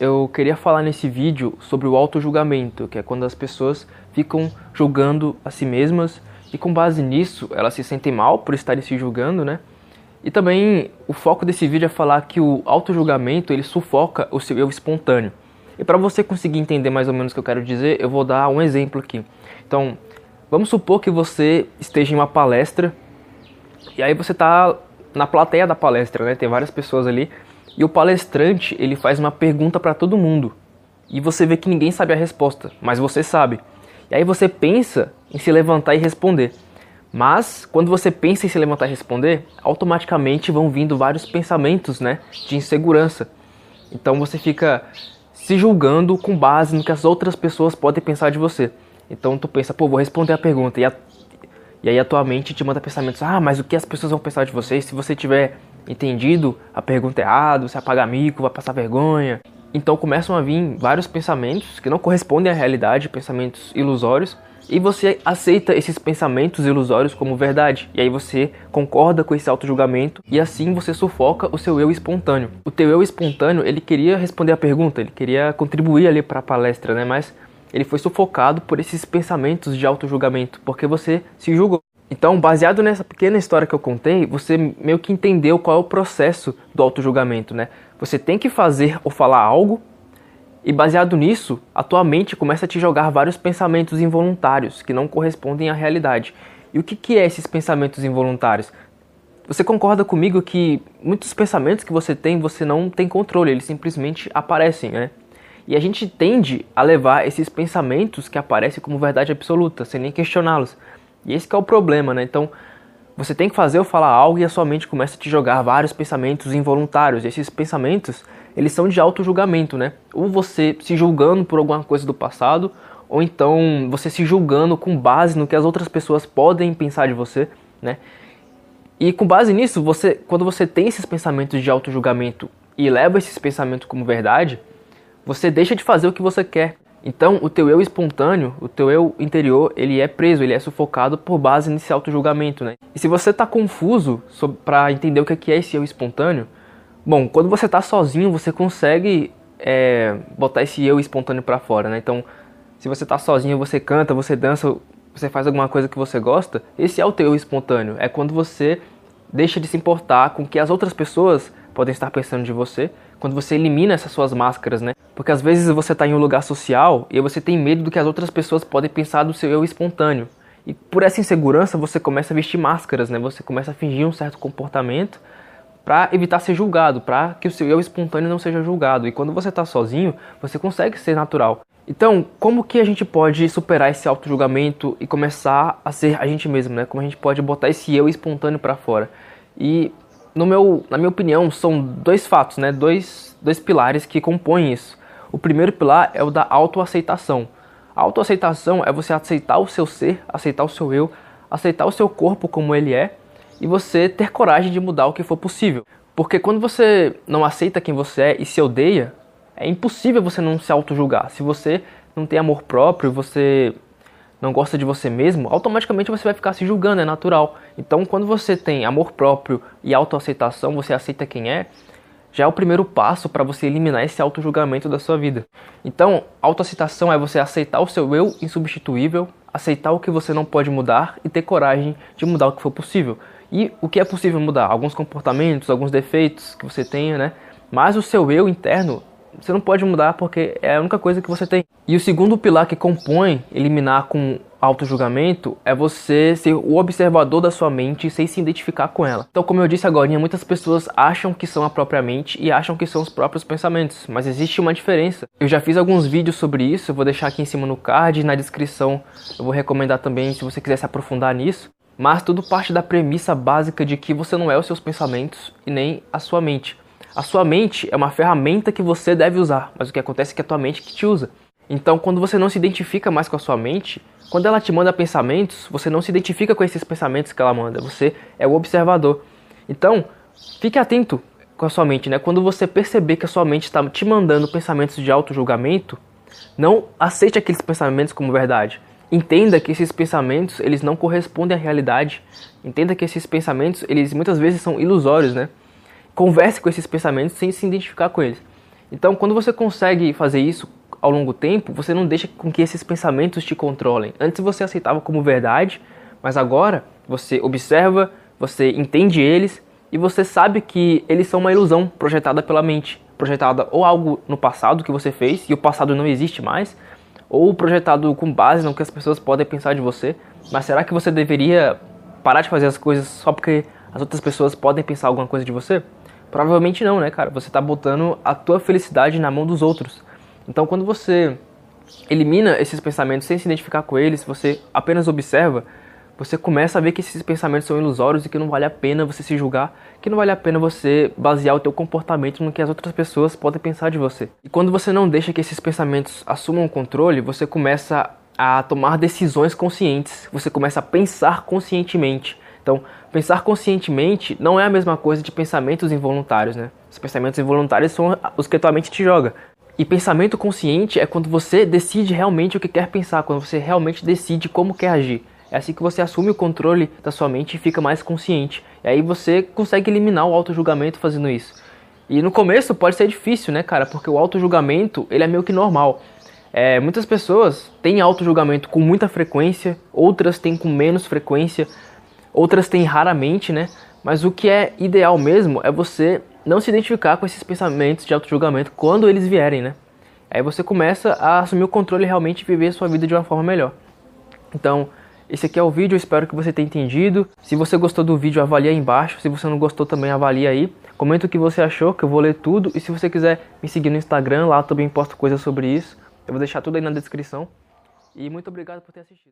Eu queria falar nesse vídeo sobre o auto-julgamento, que é quando as pessoas ficam julgando a si mesmas e com base nisso elas se sentem mal por estarem se julgando, né? E também o foco desse vídeo é falar que o auto-julgamento ele sufoca o seu eu espontâneo. E para você conseguir entender mais ou menos o que eu quero dizer, eu vou dar um exemplo aqui. Então, vamos supor que você esteja em uma palestra e aí você está na plateia da palestra, né? Tem várias pessoas ali e o palestrante, ele faz uma pergunta para todo mundo. E você vê que ninguém sabe a resposta, mas você sabe. E aí você pensa em se levantar e responder. Mas quando você pensa em se levantar e responder, automaticamente vão vindo vários pensamentos, né, de insegurança. Então você fica se julgando com base no que as outras pessoas podem pensar de você. Então tu pensa, pô, vou responder a pergunta e, a... e aí a tua mente te manda pensamentos, ah, mas o que as pessoas vão pensar de você se você tiver entendido a pergunta errada, você apaga mico, vai passar vergonha. Então começam a vir vários pensamentos que não correspondem à realidade, pensamentos ilusórios, e você aceita esses pensamentos ilusórios como verdade. E aí você concorda com esse auto-julgamento e assim você sufoca o seu eu espontâneo. O teu eu espontâneo, ele queria responder a pergunta, ele queria contribuir ali para a palestra, né? Mas ele foi sufocado por esses pensamentos de auto-julgamento, porque você se julgou. Então, baseado nessa pequena história que eu contei, você meio que entendeu qual é o processo do auto-julgamento, né? Você tem que fazer ou falar algo, e baseado nisso, a tua mente começa a te jogar vários pensamentos involuntários que não correspondem à realidade. E o que, que é esses pensamentos involuntários? Você concorda comigo que muitos pensamentos que você tem, você não tem controle, eles simplesmente aparecem, né? E a gente tende a levar esses pensamentos que aparecem como verdade absoluta, sem nem questioná-los. E esse é o problema, né? Então, você tem que fazer ou falar algo e a sua mente começa a te jogar vários pensamentos involuntários. E esses pensamentos, eles são de auto-julgamento, né? Ou você se julgando por alguma coisa do passado, ou então você se julgando com base no que as outras pessoas podem pensar de você, né? E com base nisso, você, quando você tem esses pensamentos de auto-julgamento e leva esses pensamentos como verdade, você deixa de fazer o que você quer. Então, o teu eu espontâneo, o teu eu interior, ele é preso, ele é sufocado por base nesse auto-julgamento, né? E se você está confuso para entender o que é esse eu espontâneo, bom, quando você está sozinho, você consegue é, botar esse eu espontâneo para fora, né? Então, se você está sozinho, você canta, você dança, você faz alguma coisa que você gosta, esse é o teu eu espontâneo. É quando você deixa de se importar com o que as outras pessoas podem estar pensando de você, quando você elimina essas suas máscaras, né? Porque às vezes você está em um lugar social e você tem medo do que as outras pessoas podem pensar do seu eu espontâneo. E por essa insegurança você começa a vestir máscaras, né? Você começa a fingir um certo comportamento para evitar ser julgado, para que o seu eu espontâneo não seja julgado. E quando você está sozinho, você consegue ser natural. Então, como que a gente pode superar esse auto-julgamento e começar a ser a gente mesmo, né? Como a gente pode botar esse eu espontâneo para fora? E no meu, na minha opinião, são dois fatos, né? Dois, dois pilares que compõem isso. O primeiro pilar é o da autoaceitação. A autoaceitação é você aceitar o seu ser, aceitar o seu eu, aceitar o seu corpo como ele é e você ter coragem de mudar o que for possível. Porque quando você não aceita quem você é e se odeia, é impossível você não se auto-julgar. Se você não tem amor próprio, você não gosta de você mesmo, automaticamente você vai ficar se julgando, é natural. Então, quando você tem amor próprio e autoaceitação, você aceita quem é, já é o primeiro passo para você eliminar esse auto-julgamento da sua vida. Então, autoaceitação é você aceitar o seu eu insubstituível, aceitar o que você não pode mudar e ter coragem de mudar o que for possível. E o que é possível mudar? Alguns comportamentos, alguns defeitos que você tenha, né? Mas o seu eu interno você não pode mudar porque é a única coisa que você tem. E o segundo pilar que compõe eliminar com auto-julgamento é você ser o observador da sua mente sem se identificar com ela. Então, como eu disse agora, muitas pessoas acham que são a própria mente e acham que são os próprios pensamentos, mas existe uma diferença. Eu já fiz alguns vídeos sobre isso, eu vou deixar aqui em cima no card e na descrição eu vou recomendar também se você quiser se aprofundar nisso. Mas tudo parte da premissa básica de que você não é os seus pensamentos e nem a sua mente. A sua mente é uma ferramenta que você deve usar, mas o que acontece é que é a tua mente que te usa. Então, quando você não se identifica mais com a sua mente, quando ela te manda pensamentos, você não se identifica com esses pensamentos que ela manda, você é o observador. Então, fique atento com a sua mente, né? Quando você perceber que a sua mente está te mandando pensamentos de auto-julgamento, não aceite aqueles pensamentos como verdade. Entenda que esses pensamentos, eles não correspondem à realidade. Entenda que esses pensamentos, eles muitas vezes são ilusórios, né? Converse com esses pensamentos sem se identificar com eles. Então, quando você consegue fazer isso ao longo do tempo, você não deixa com que esses pensamentos te controlem. Antes você aceitava como verdade, mas agora você observa, você entende eles e você sabe que eles são uma ilusão projetada pela mente, projetada ou algo no passado que você fez e o passado não existe mais, ou projetado com base no que as pessoas podem pensar de você. Mas será que você deveria parar de fazer as coisas só porque as outras pessoas podem pensar alguma coisa de você? Provavelmente não, né, cara? Você está botando a tua felicidade na mão dos outros. Então, quando você elimina esses pensamentos sem se identificar com eles, você apenas observa, você começa a ver que esses pensamentos são ilusórios e que não vale a pena você se julgar, que não vale a pena você basear o teu comportamento no que as outras pessoas podem pensar de você. E quando você não deixa que esses pensamentos assumam o controle, você começa a tomar decisões conscientes, você começa a pensar conscientemente. Então, pensar conscientemente não é a mesma coisa de pensamentos involuntários, né? Os pensamentos involuntários são os que tua mente te joga. E pensamento consciente é quando você decide realmente o que quer pensar, quando você realmente decide como quer agir. É assim que você assume o controle da sua mente e fica mais consciente. E aí você consegue eliminar o auto-julgamento fazendo isso. E no começo pode ser difícil, né, cara? Porque o auto-julgamento, ele é meio que normal. É, muitas pessoas têm auto-julgamento com muita frequência, outras têm com menos frequência, outras têm raramente, né? Mas o que é ideal mesmo é você não se identificar com esses pensamentos de auto-julgamento quando eles vierem, né? Aí você começa a assumir o controle e realmente viver a sua vida de uma forma melhor. Então, esse aqui é o vídeo, eu espero que você tenha entendido. Se você gostou do vídeo, avalie aí embaixo. Se você não gostou, também avalie aí. Comenta o que você achou, que eu vou ler tudo. E se você quiser me seguir no Instagram, lá também posto coisas sobre isso. Eu vou deixar tudo aí na descrição. E muito obrigado por ter assistido.